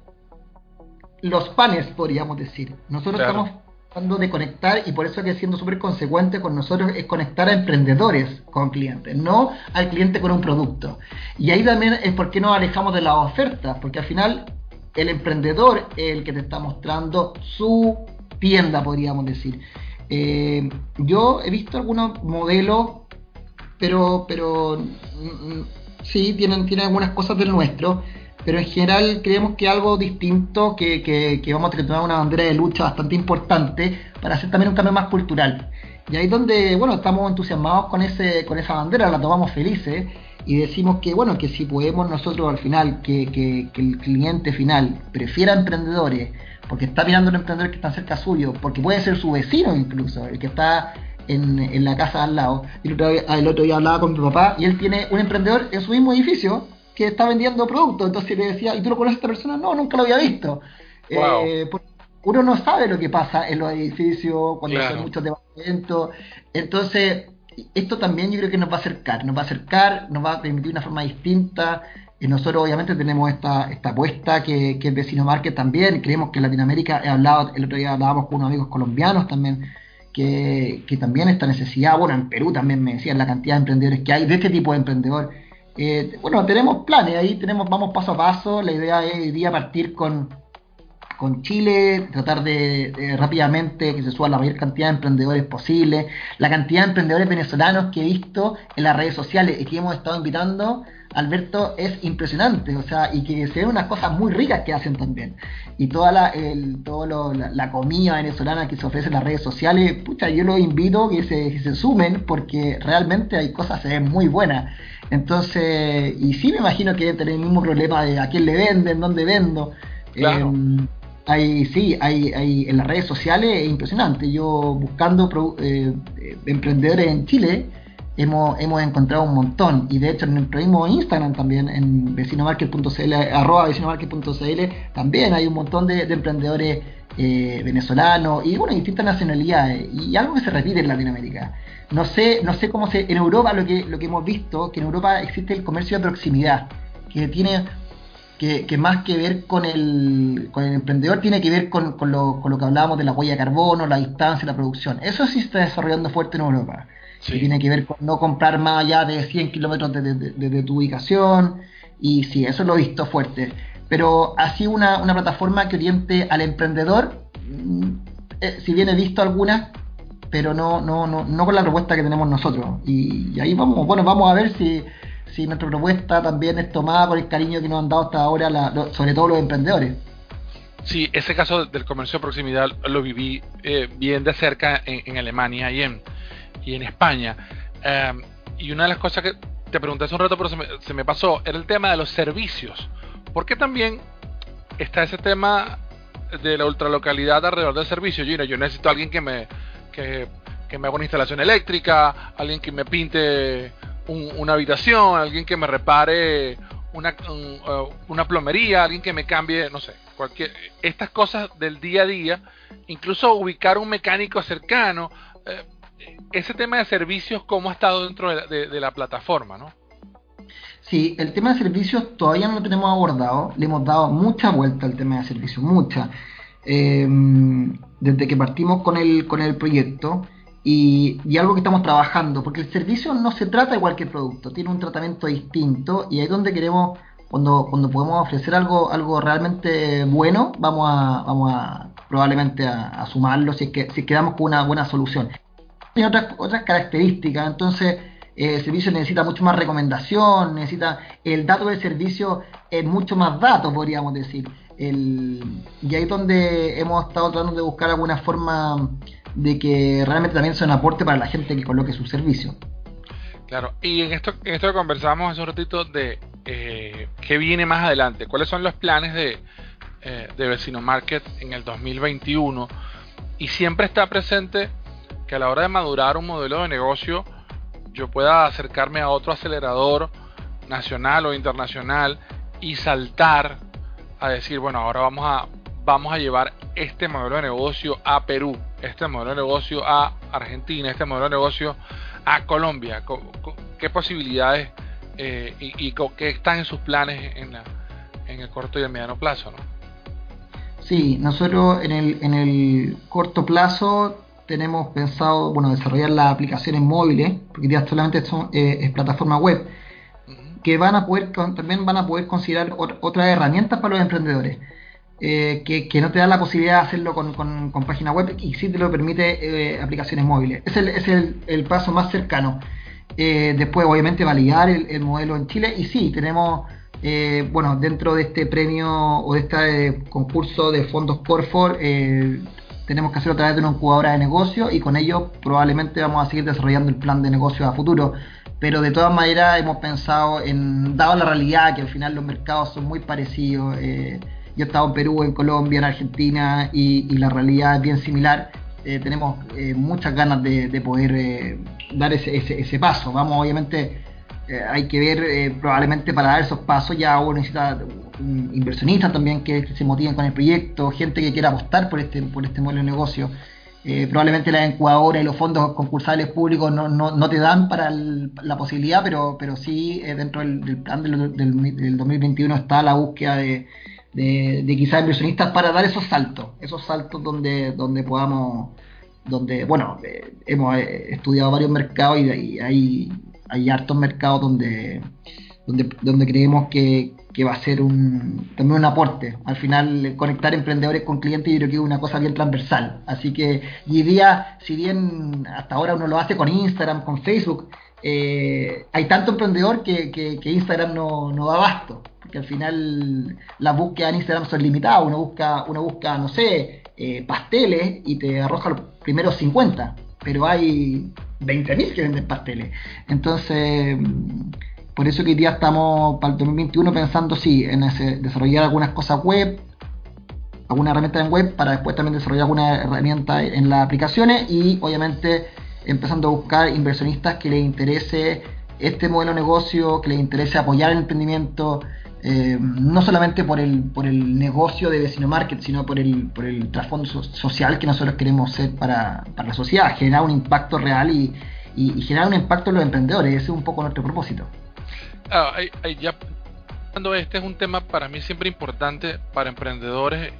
los panes, podríamos decir. Nosotros estamos tratando de conectar y por eso que siendo súper consecuente con nosotros es conectar a emprendedores con clientes, no al cliente con un producto. Y ahí también es por qué nos alejamos de las ofertas, porque al final el emprendedor es el que te está mostrando su tienda, podríamos decir. Eh, yo he visto algunos modelos, pero, pero mm, mm, sí, tienen, tienen algunas cosas del nuestro pero en general creemos que algo distinto, que, que, vamos a tener una bandera de lucha bastante importante para hacer también un cambio más cultural. Y ahí es donde, bueno, estamos entusiasmados con, ese, con esa bandera, la tomamos felices y decimos que, bueno, que si podemos nosotros al final, que, que, el cliente final prefiera emprendedores, porque está mirando a un emprendedor que está cerca suyo, porque puede ser su vecino incluso, el que está en, en la casa al lado. El otro, día, el otro día hablaba con mi papá y él tiene un emprendedor en su mismo edificio que está vendiendo productos. Entonces le decía, ¿y tú lo conoces a esta persona? No, nunca lo había visto. Eh, uno no sabe lo que pasa en los edificios, cuando hay muchos departamentos. Entonces, esto también yo creo que nos va a acercar, nos va a acercar, nos va a permitir una forma distinta. Y nosotros obviamente tenemos esta, esta apuesta que, que es Vecino Market también, creemos que en Latinoamérica, he hablado, el otro día hablábamos con unos amigos colombianos también, que, que también esta necesidad, bueno, en Perú también me decían la cantidad de emprendedores que hay, de este tipo de emprendedor eh, bueno, tenemos planes, ahí tenemos, vamos paso a paso. La idea es hoy día partir con, con Chile, tratar de, rápidamente que se suba la mayor cantidad de emprendedores posible. La cantidad de emprendedores venezolanos que he visto en las redes sociales y que hemos estado invitando, Alberto, es impresionante. O sea, y que se ven unas cosas muy ricas que hacen también. Y toda la, el, todo la, comida venezolana que se ofrece en las redes sociales, pucha, yo los invito que se, que se sumen porque realmente hay cosas se ven muy buenas. Entonces, y sí me imagino que tener el mismo problema de a quién le venden, dónde vendo. Claro. Eh, hay, sí, hay, hay, en las redes sociales es impresionante. Yo buscando eh, emprendedores en Chile hemos, hemos encontrado un montón. Y de hecho en nuestro mismo Instagram también, en vecinomarket.cl, arroba vecinomarket.cl, también hay un montón de, emprendedores eh, venezolanos y bueno, distintas nacionalidades. Y algo que se repite en Latinoamérica. No sé, no sé cómo se. En Europa lo que, lo que hemos visto, que en Europa existe el comercio de proximidad, que tiene que, más que ver con el, con el emprendedor, tiene que ver con, con, lo, con lo que hablábamos de la huella de carbono, la distancia, la producción. Eso sí está desarrollando fuerte en Europa. Que tiene que ver con no comprar más allá de 100 kilómetros de, tu ubicación. Y sí, eso lo he visto fuerte. Pero así una, una plataforma que oriente al emprendedor, mm, eh, si bien he visto algunas, pero no, no, no, no con la propuesta que tenemos nosotros. Y, ahí vamos, bueno, vamos a ver si, si nuestra propuesta también es tomada por el cariño que nos han dado hasta ahora, sobre todo los emprendedores. Sí, ese caso del comercio de proximidad lo viví eh, bien de cerca en, Alemania y en, y en España. Em, y una de las cosas que te pregunté hace un rato, pero se me, se me pasó, era el tema de los servicios. ¿Por qué también está ese tema de la ultralocalidad alrededor del servicio. Yo, yo necesito a alguien que me, que, me haga una instalación eléctrica, alguien que me pinte una habitación, alguien que me repare una, uh, una plomería, alguien que me cambie, no sé, cualquier estas cosas del día a día, incluso ubicar un mecánico cercano. Eh, ese tema de servicios, ¿cómo ha estado dentro de la plataforma? ¿no? Sí, el tema de servicios todavía no lo tenemos abordado. Le hemos dado mucha vuelta al tema de servicios, mucha. Em, desde que partimos con el, con el proyecto y, algo que estamos trabajando, porque el servicio no se trata igual que el producto, tiene un tratamiento distinto y ahí es donde queremos, cuando, cuando podemos ofrecer algo, algo realmente bueno, vamos a, vamos a probablemente a, sumarlo si es que si quedamos con una buena solución. Tiene otras, otras características, entonces el servicio necesita mucho más recomendación, necesita el dato del servicio es mucho más datos, podríamos decir. El, y ahí es donde hemos estado tratando de buscar alguna forma de que realmente también sea un aporte para la gente que coloque su servicio. Claro, y en esto, en esto conversamos hace un ratito de eh, qué viene más adelante, cuáles son los planes de, eh, de Vecino Market en el 2021 y siempre está presente que a la hora de madurar un modelo de negocio yo pueda acercarme a otro acelerador nacional o internacional y saltar a decir, bueno, ahora vamos a, vamos a llevar este modelo de negocio a Perú, este modelo de negocio a Argentina, este modelo de negocio a Colombia. ¿Qué posibilidades eh, y, qué están en sus planes en, el corto y el mediano plazo? ¿no? Sí, nosotros en el, en el corto plazo tenemos pensado bueno desarrollar las aplicaciones móviles, porque ya solamente son, eh, es plataforma web, que van a poder también van a poder considerar otras herramientas para los emprendedores. Eh, que, no te da la posibilidad de hacerlo con, con, página web y sí te lo permite eh, aplicaciones móviles. Ese es, el, el, paso más cercano. después, obviamente, validar el, modelo en Chile y sí, tenemos, bueno, dentro de este premio o de este concurso de fondos Corfor, tenemos que hacerlo a través de una incubadora de negocio y con ello probablemente vamos a seguir desarrollando el plan de negocio a futuro. Pero de todas maneras hemos pensado en, dado la realidad que al final los mercados son muy parecidos, eh, yo he estado en Perú, en Colombia, en Argentina y, la realidad es bien similar, eh, tenemos eh, muchas ganas de, poder dar ese, ese, paso. Vamos obviamente hay que ver, probablemente para dar esos pasos ya uno necesita inversionistas también que, se motiven con el proyecto, gente que quiera apostar por este, por este modelo de negocio. Eh, probablemente la incubadora y los fondos concursales públicos no, no, no te dan para la posibilidad, pero, pero sí dentro del, plan del, del, 2021 está la búsqueda de, de, quizás inversionistas para dar esos saltos, esos saltos donde, donde podamos donde, bueno, hemos estudiado varios mercados y, y hay hay hartos mercados donde, donde, donde creemos que, va a ser un, también un aporte. Al final, conectar emprendedores con clientes yo creo que es una cosa bien transversal. Así que, y día, si bien hasta ahora uno lo hace con Instagram, con Facebook, eh, hay tanto emprendedor que, que, Instagram no, no, da abasto. Porque al final las búsquedas en Instagram son limitadas. Uno busca, uno busca no sé, eh, pasteles y te arroja los primeros 50. Pero hay 20.000 que venden pasteles. Entonces, por eso que hoy día estamos para el 2021 pensando, sí, en desarrollar algunas cosas web, alguna herramienta en web, para después también desarrollar alguna herramienta en las aplicaciones y obviamente empezando a buscar inversionistas que les interese este modelo de negocio, que les interese apoyar el emprendimiento, eh, no solamente por el, por el negocio de vecino market, sino por el, por el trasfondo social que nosotros queremos ser para, para la sociedad, generar un impacto real y, generar un impacto en los emprendedores. Ese es un poco nuestro propósito. Ah, ya este es un tema para mí siempre importante para emprendedores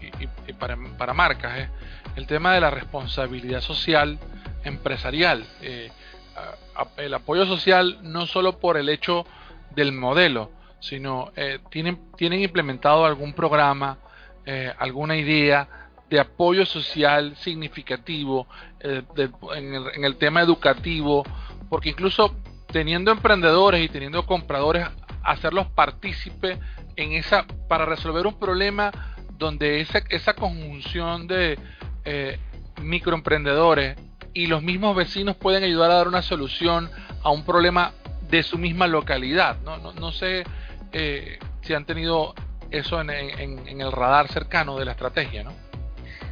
y, para, para, marcas, ¿eh? el tema de la responsabilidad social empresarial. Eh, el apoyo social no solo por el hecho del modelo, sino eh, tienen, tienen implementado algún programa, eh, alguna idea de apoyo social significativo eh, en, el, tema educativo, porque incluso teniendo emprendedores y teniendo compradores, hacerlos partícipes en esa, para resolver un problema donde esa, esa conjunción de eh, microemprendedores y los mismos vecinos pueden ayudar a dar una solución a un problema de su misma localidad. No, no, no sé eh, si han tenido eso en, el radar cercano de la estrategia, ¿no?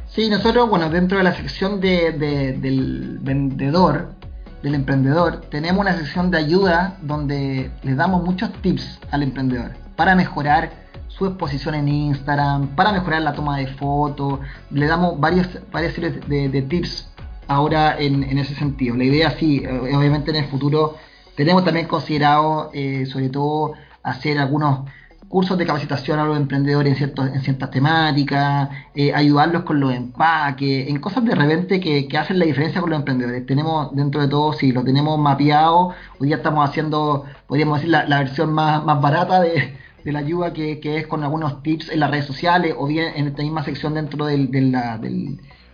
Sí, nosotros, bueno, dentro de la sección de, del vendedor, del emprendedor, tenemos una sección de ayuda donde le damos muchos tips al emprendedor para mejorar su exposición en Instagram, para mejorar la toma de fotos, le damos varios, varias series de, tips ahora en, ese sentido. La idea sí, obviamente en el futuro tenemos también considerado eh, sobre todo hacer algunos cursos de capacitación a los emprendedores en, ciertos, en ciertas temáticas, eh, ayudarlos con los empaques, en cosas de repente que, hacen la diferencia con los emprendedores. Tenemos dentro de todo, sí, lo tenemos mapeado. Hoy día estamos haciendo, podríamos decir, la, versión más, más barata de, la ayuda, que, es con algunos tips en las redes sociales o bien en esta misma sección dentro del, del,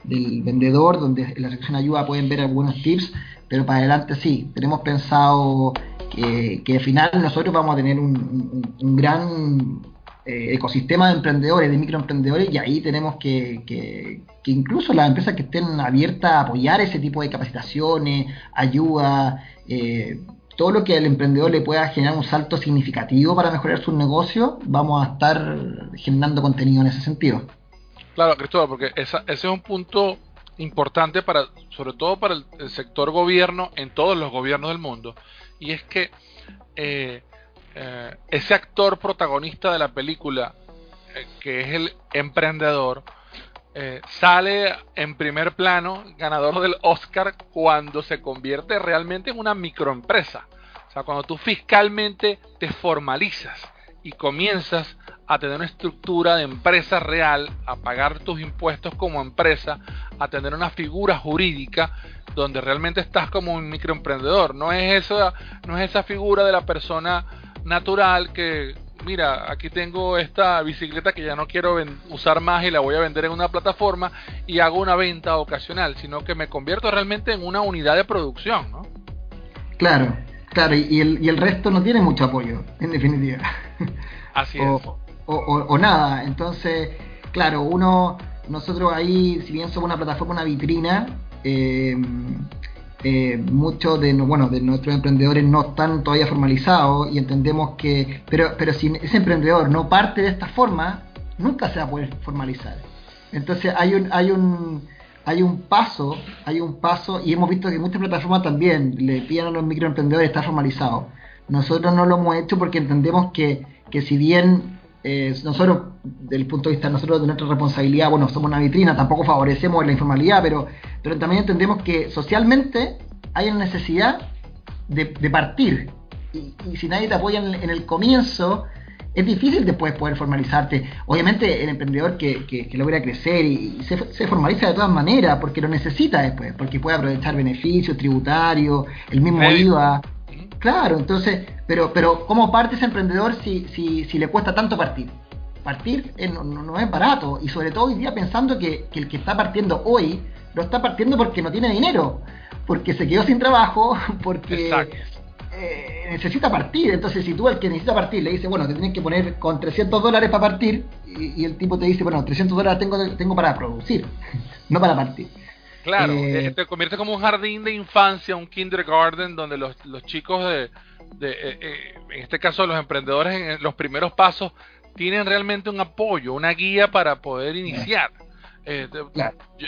del vendedor, donde en la sección ayuda pueden ver algunos tips, pero para adelante sí, tenemos pensado que, al final nosotros vamos a tener un, gran eh, ecosistema de emprendedores, de microemprendedores, y ahí tenemos que, que, incluso las empresas que estén abiertas a apoyar ese tipo de capacitaciones, ayuda, eh, todo lo que al emprendedor le pueda generar un salto significativo para mejorar su negocio, vamos a estar generando contenido en ese sentido. Claro, Cristóbal, porque ese es un punto importante para, sobre todo para el sector gobierno en todos los gobiernos del mundo, y es que eh, eh, ese actor protagonista de la película, eh, que es el emprendedor, sale en primer plano ganador del Oscar cuando se convierte realmente en una microempresa. O sea, cuando tú fiscalmente te formalizas y comienzas a tener una estructura de empresa real, a pagar tus impuestos como empresa, a tener una figura jurídica donde realmente estás como un microemprendedor. No es esa, no es esa figura de la persona natural que, mira, aquí tengo esta bicicleta que ya no quiero usar más y la voy a vender en una plataforma y hago una venta ocasional, sino que me convierto realmente en una unidad de producción, ¿no? Claro, claro, y el, y el resto no tiene mucho apoyo, en definitiva. [laughs] Así es o, nada. Entonces, claro, uno, nosotros ahí, si bien somos una plataforma, una vitrina, eh, eh, muchos de, bueno, de nuestros emprendedores no están todavía formalizados y entendemos que, pero, pero si ese emprendedor no parte de esta forma, nunca se va a poder formalizar. Entonces hay un, hay un, hay un paso, hay un paso, y hemos visto que muchas plataformas también le piden a los microemprendedores estar formalizados. Nosotros no lo hemos hecho porque entendemos que, que si bien eh, nosotros, del punto de vista nosotros de nuestra responsabilidad, bueno, somos una vitrina, tampoco favorecemos la informalidad, pero, pero también entendemos que socialmente hay una necesidad de, partir. Y, si nadie te apoya en, el comienzo, es difícil después poder formalizarte. Obviamente el emprendedor que, que, logra crecer y, se, formaliza de todas maneras, porque lo necesita después, porque puede aprovechar beneficios tributarios, el mismo IVA. Claro, entonces, pero, pero ¿cómo parte ese emprendedor si, si, si le cuesta tanto partir? Partir no, no, es barato y sobre todo hoy día pensando que, el que está partiendo hoy lo está partiendo porque no tiene dinero, porque se quedó sin trabajo, [laughs] porque eh, necesita partir. Entonces, si tú al que necesita partir le dices, bueno, te tienes que poner con 300 dólares para partir, y, el tipo te dice, bueno, 300 dólares tengo, tengo para producir, [laughs] no para partir. Claro, eh, te convierte como un jardín de infancia, un kindergarten, donde los, los chicos de, de eh, eh, en este caso los emprendedores en los primeros pasos, tienen realmente un apoyo, una guía para poder iniciar.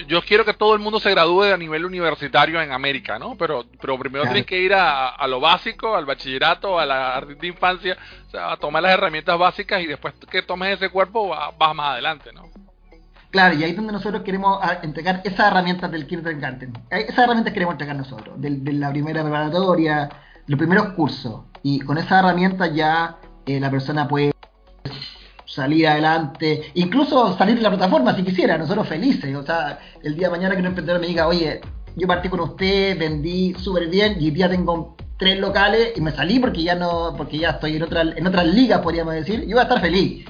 yo, quiero que todo el mundo se gradúe a nivel universitario en América, ¿no? Pero, pero primero tienen que ir a, lo básico, al bachillerato, a la jardín de infancia, a tomar las herramientas básicas y después que tomes ese cuerpo vas más adelante, ¿no? Claro, y ahí es donde nosotros queremos ah, entregar esas herramientas del kindergarten. Eh, esas herramientas queremos entregar nosotros, de, la primera preparatoria, los primeros cursos. Y con esas herramientas ya eh, la persona puede salir adelante, incluso salir de la plataforma si quisiera, nosotros felices. O sea, el día de mañana que un emprendedor me diga, oye, yo partí con usted, vendí súper bien y día tengo tres locales y me salí porque ya no, porque ya estoy en otra, en otras ligas, podríamos decir, yo voy a estar feliz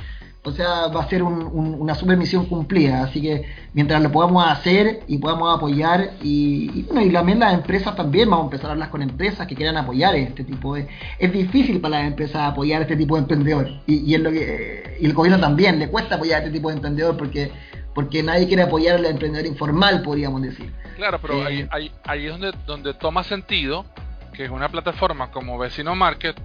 o sea, va a ser una super misión cumplida. Así que mientras lo podamos hacer y podamos apoyar, y, bueno, y también las empresas también, vamos a empezar a hablar con empresas que quieran apoyar este tipo de. Es difícil para las empresas apoyar este tipo de emprendedor. Y, y, lo que, y el gobierno también le cuesta apoyar a este tipo de emprendedor porque porque nadie quiere apoyar al emprendedor informal, podríamos decir. Claro, pero ahí, eh, ahí, es donde, donde toma sentido que es una plataforma como Vecino Market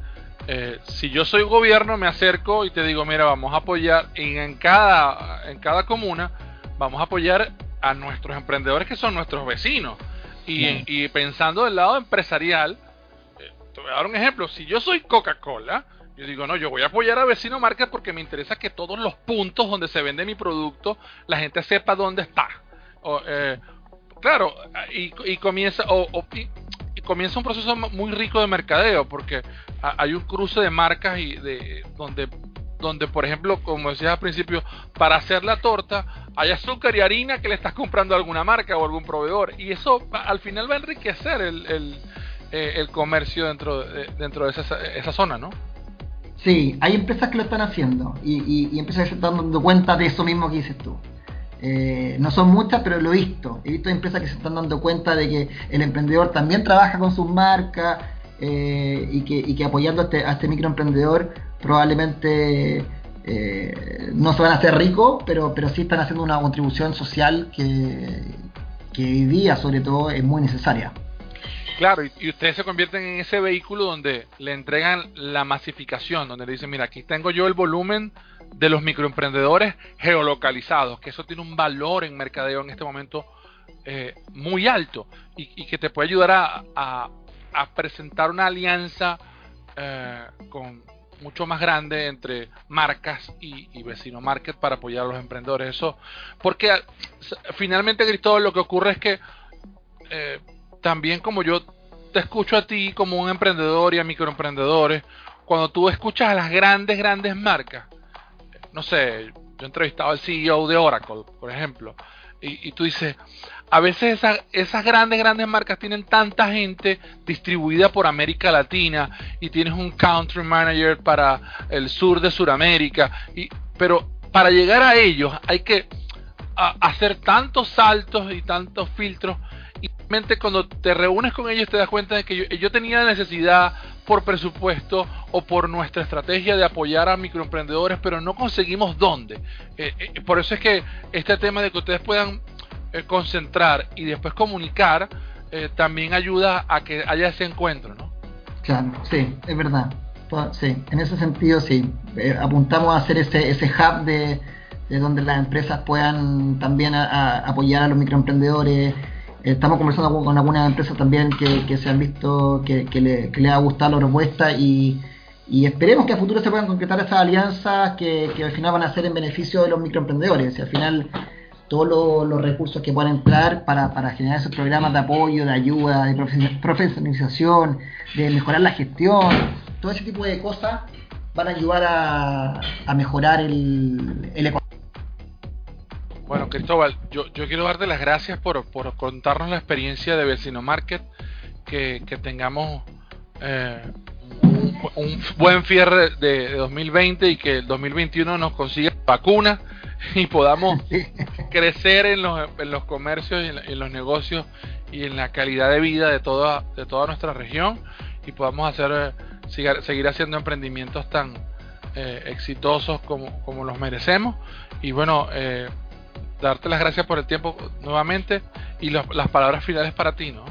eh, si yo soy gobierno, me acerco y te digo, mira, vamos a apoyar en, cada, en cada comuna, vamos a apoyar a nuestros emprendedores que son nuestros vecinos. Y, pensando del lado empresarial, eh, te voy a dar un ejemplo, si yo soy Coca-Cola, yo digo, no, yo voy a apoyar a Vecino Market porque me interesa que todos los puntos donde se vende mi producto, la gente sepa dónde está. Eh, claro, y, comienza, o, comienza un proceso muy rico de mercadeo porque hay un cruce de marcas y de donde donde por ejemplo como decías al principio para hacer la torta hay azúcar y harina que le estás comprando a alguna marca o algún proveedor y eso al final va a enriquecer el, el, eh, comercio dentro de, dentro de esa, esa zona no Sí, hay empresas que lo están haciendo y, y, y empresas están dando cuenta de eso mismo que dices tú. Eh, no son muchas, pero lo he visto. He visto empresas que se están dando cuenta de que el emprendedor también trabaja con sus marcas eh, y, que, apoyando a este, a este microemprendedor probablemente eh, no se van a hacer ricos, pero, pero sí están haciendo una contribución social que, que hoy día sobre todo es muy necesaria. Claro, y, ustedes se convierten en ese vehículo donde le entregan la masificación, donde le dicen, mira, aquí tengo yo el volumen de los microemprendedores geolocalizados, que eso tiene un valor en mercadeo en este momento eh, muy alto y, que te puede ayudar a, presentar una alianza eh, con mucho más grande entre marcas y, vecino market para apoyar a los emprendedores. Eso, porque finalmente, Cristóbal, lo que ocurre es que eh, también como yo te escucho a ti como un emprendedor y a microemprendedores, cuando tú escuchas a las grandes, grandes marcas, no sé, yo he entrevistado al CEO de Oracle, por ejemplo, y, tú dices, a veces esas grandes, grandes marcas tienen tanta gente distribuida por América Latina y tienes un country manager para el sur de Sudamérica, y, pero para llegar a ellos hay que hacer tantos saltos y tantos filtros cuando te reúnes con ellos te das cuenta de que yo, tenía necesidad por presupuesto o por nuestra estrategia de apoyar a microemprendedores, pero no conseguimos dónde. Eh, eh, por eso es que este tema de que ustedes puedan eh, concentrar y después comunicar también ayuda a que haya ese encuentro, ¿no? Claro, sí, es verdad. Sí, en ese sentido sí. apuntamos a hacer ese, ese hub de, donde las empresas puedan también apoyar a los microemprendedores Estamos conversando con algunas empresas también que, se han visto que, le, que, ha gustado la propuesta y, esperemos que a futuro se puedan concretar esas alianzas que, al final van a ser en beneficio de los microemprendedores. Y al final todos los, recursos que puedan entrar para, para generar esos programas de apoyo, de ayuda, de profesionalización, de mejorar la gestión, todo ese tipo de cosas van a ayudar a, mejorar el, el bueno, Cristóbal, yo, yo quiero darte las gracias por, por contarnos la experiencia de Vecino Market, que, tengamos eh, un, buen cierre de, 2020 y que el 2021 nos consiga vacuna y podamos [laughs] crecer en los, en los comercios y en, los negocios y en la calidad de vida de toda, de toda nuestra región y podamos hacer eh, seguir, haciendo emprendimientos tan eh, exitosos como, como los merecemos. Y bueno, eh, darte las gracias por el tiempo nuevamente y las palabras finales para ti, ¿no?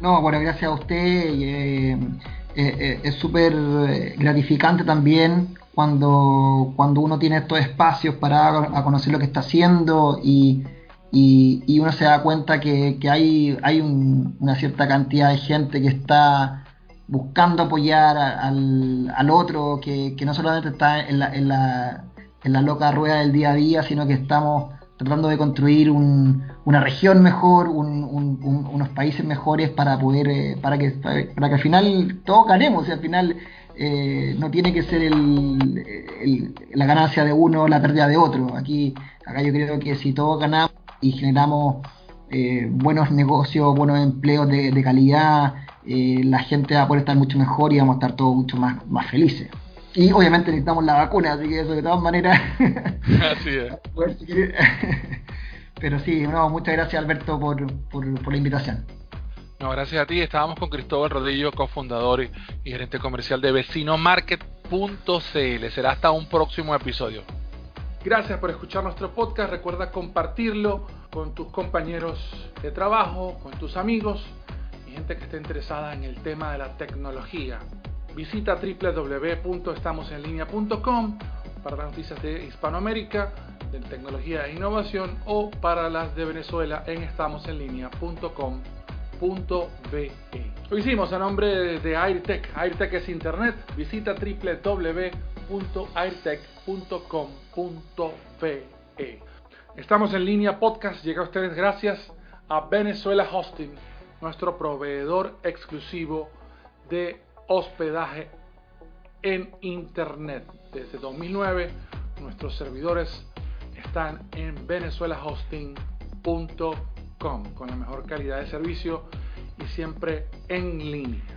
No, bueno, gracias a usted. Eh, eh, eh, es súper gratificante también cuando, cuando uno tiene estos espacios para conocer lo que está haciendo y, y, uno se da cuenta que, hay, hay una cierta cantidad de gente que está buscando apoyar al, al otro, que, que no solamente está en la, en la en la loca rueda del día a día, sino que estamos tratando de construir una región mejor, unos países mejores para poder, eh, para, que, para que al final todos ganemos, y al final eh, no tiene que ser el, la ganancia de uno la pérdida de otro. Aquí, acá yo creo que si todos ganamos y generamos eh, buenos negocios, buenos empleos de, de calidad, la gente va a poder estar mucho mejor y vamos a estar todos mucho más, más felices. Y obviamente necesitamos la vacuna, así que eso de todas maneras. [laughs] Así es. [laughs] [laughs] Pero sí, no, muchas gracias Alberto por, por, la invitación. No, gracias a ti. Estábamos con Cristóbal Rodillo, cofundador y gerente comercial de vecinomarket.cl. Será hasta un próximo episodio. Gracias por escuchar nuestro podcast. Recuerda compartirlo con tus compañeros de trabajo, con tus amigos y gente que esté interesada en el tema de la tecnología. Visita www.estamosenlinea.com para las noticias de Hispanoamérica, de tecnología e innovación o para las de Venezuela en estamosenlinea.com.be. Lo hicimos a nombre de AirTech. AirTech es internet. Visita www.airtech.com.be. Estamos en línea podcast. Llega a ustedes gracias a Venezuela Hosting, nuestro proveedor exclusivo de hospedaje en Internet. Desde 2009 nuestros servidores están en venezuelahosting.com con la mejor calidad de servicio y siempre en línea.